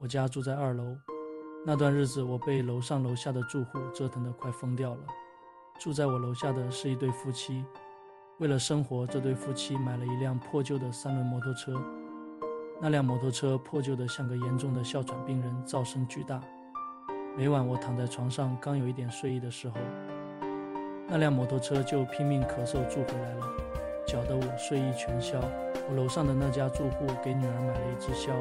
我家住在二楼，那段日子我被楼上楼下的住户折腾得快疯掉了。住在我楼下的是一对夫妻，为了生活，这对夫妻买了一辆破旧的三轮摩托车。那辆摩托车破旧得像个严重的哮喘病人，噪声巨大。每晚我躺在床上，刚有一点睡意的时候，那辆摩托车就拼命咳嗽住回来了，搅得我睡意全消。我楼上的那家住户给女儿买了一支箫。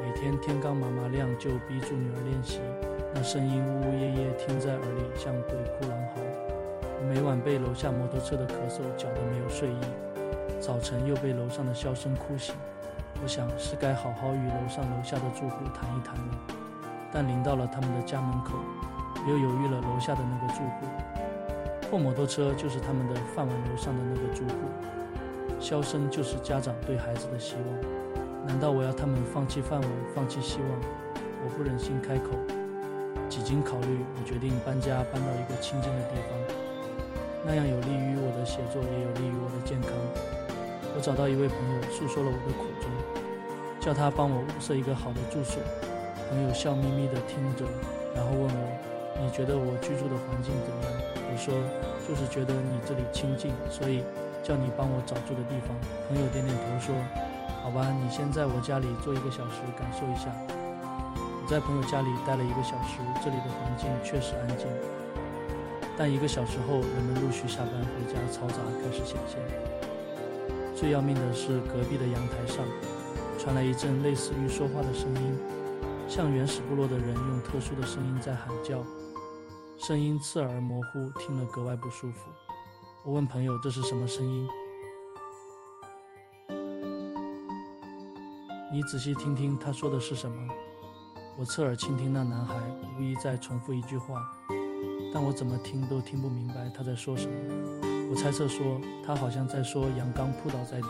每天天刚麻麻亮，就逼住女儿练习，那声音呜呜咽咽，听在耳里像鬼哭狼嚎。每晚被楼下摩托车的咳嗽搅得没有睡意，早晨又被楼上的笑声哭醒。我想是该好好与楼上楼下的住户谈一谈了，但临到了他们的家门口，又犹豫了楼下的那个住户。破摩托车就是他们的饭碗楼上的那个住户，笑声就是家长对孩子的希望。难道我要他们放弃饭碗，放弃希望？我不忍心开口。几经考虑，我决定搬家，搬到一个清静的地方，那样有利于我的写作，也有利于我的健康。我找到一位朋友，诉说了我的苦衷，叫他帮我物色一个好的住所。朋友笑眯眯地听着，然后问我：“你觉得我居住的环境怎么样？”我说：“就是觉得你这里清静，所以叫你帮我找住的地方。”朋友点点头说。好吧，你先在我家里坐一个小时，感受一下。我在朋友家里待了一个小时，这里的环境确实安静。但一个小时后，人们陆续下班回家，嘈杂开始显现。最要命的是，隔壁的阳台上传来一阵类似于说话的声音，像原始部落的人用特殊的声音在喊叫，声音刺耳模糊，听了格外不舒服。我问朋友：“这是什么声音？”你仔细听听他说的是什么？我侧耳倾听，那男孩无疑在重复一句话，但我怎么听都听不明白他在说什么。我猜测说，他好像在说阳刚扑倒在地。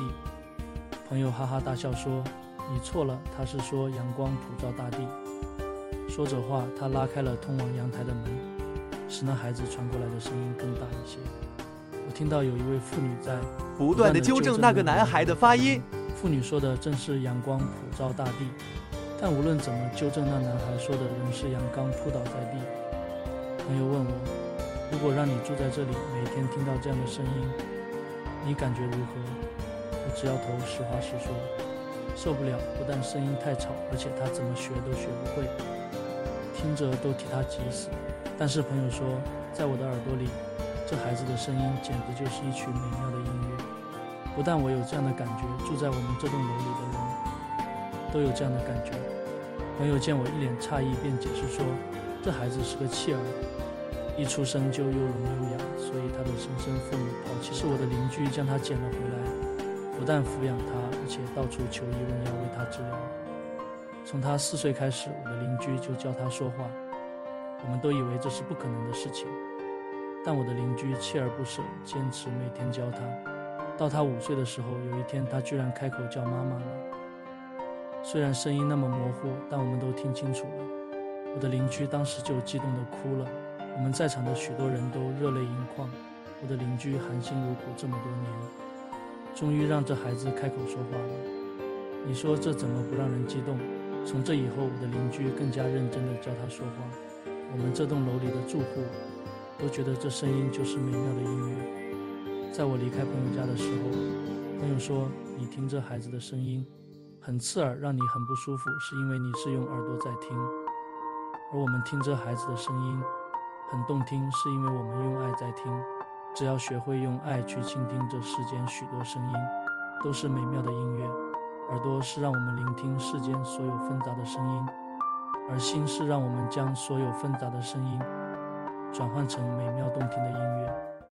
朋友哈哈大笑说：“你错了，他是说阳光普照大地。”说着话，他拉开了通往阳台的门，使那孩子传过来的声音更大一些。我听到有一位妇女在不断的纠正那个男孩的发音。妇女说的正是阳光普照大地，但无论怎么纠正，那男孩说的仍是阳刚扑倒在地。朋友问我，如果让你住在这里，每天听到这样的声音，你感觉如何？我直摇头，实话实说，受不了。不但声音太吵，而且他怎么学都学不会，听着都替他急死。但是朋友说，在我的耳朵里，这孩子的声音简直就是一曲美妙的音乐。不但我有这样的感觉，住在我们这栋楼里的人都有这样的感觉。朋友见我一脸诧异，便解释说：“这孩子是个弃儿，一出生就又聋又哑，所以他的生身父母抛弃。是我的邻居将他捡了回来，不但抚养他，而且到处求医问药为他治疗。从他四岁开始，我的邻居就教他说话。我们都以为这是不可能的事情，但我的邻居锲而不舍，坚持每天教他。”到他五岁的时候，有一天他居然开口叫妈妈了。虽然声音那么模糊，但我们都听清楚了。我的邻居当时就激动地哭了，我们在场的许多人都热泪盈眶。我的邻居含辛茹苦这么多年，终于让这孩子开口说话了。你说这怎么不让人激动？从这以后，我的邻居更加认真地教他说话。我们这栋楼里的住户都觉得这声音就是美妙的音乐。在我离开朋友家的时候，朋友说：“你听这孩子的声音，很刺耳，让你很不舒服，是因为你是用耳朵在听；而我们听这孩子的声音，很动听，是因为我们用爱在听。只要学会用爱去倾听这世间许多声音，都是美妙的音乐。耳朵是让我们聆听世间所有纷杂的声音，而心是让我们将所有纷杂的声音转换成美妙动听的音乐。”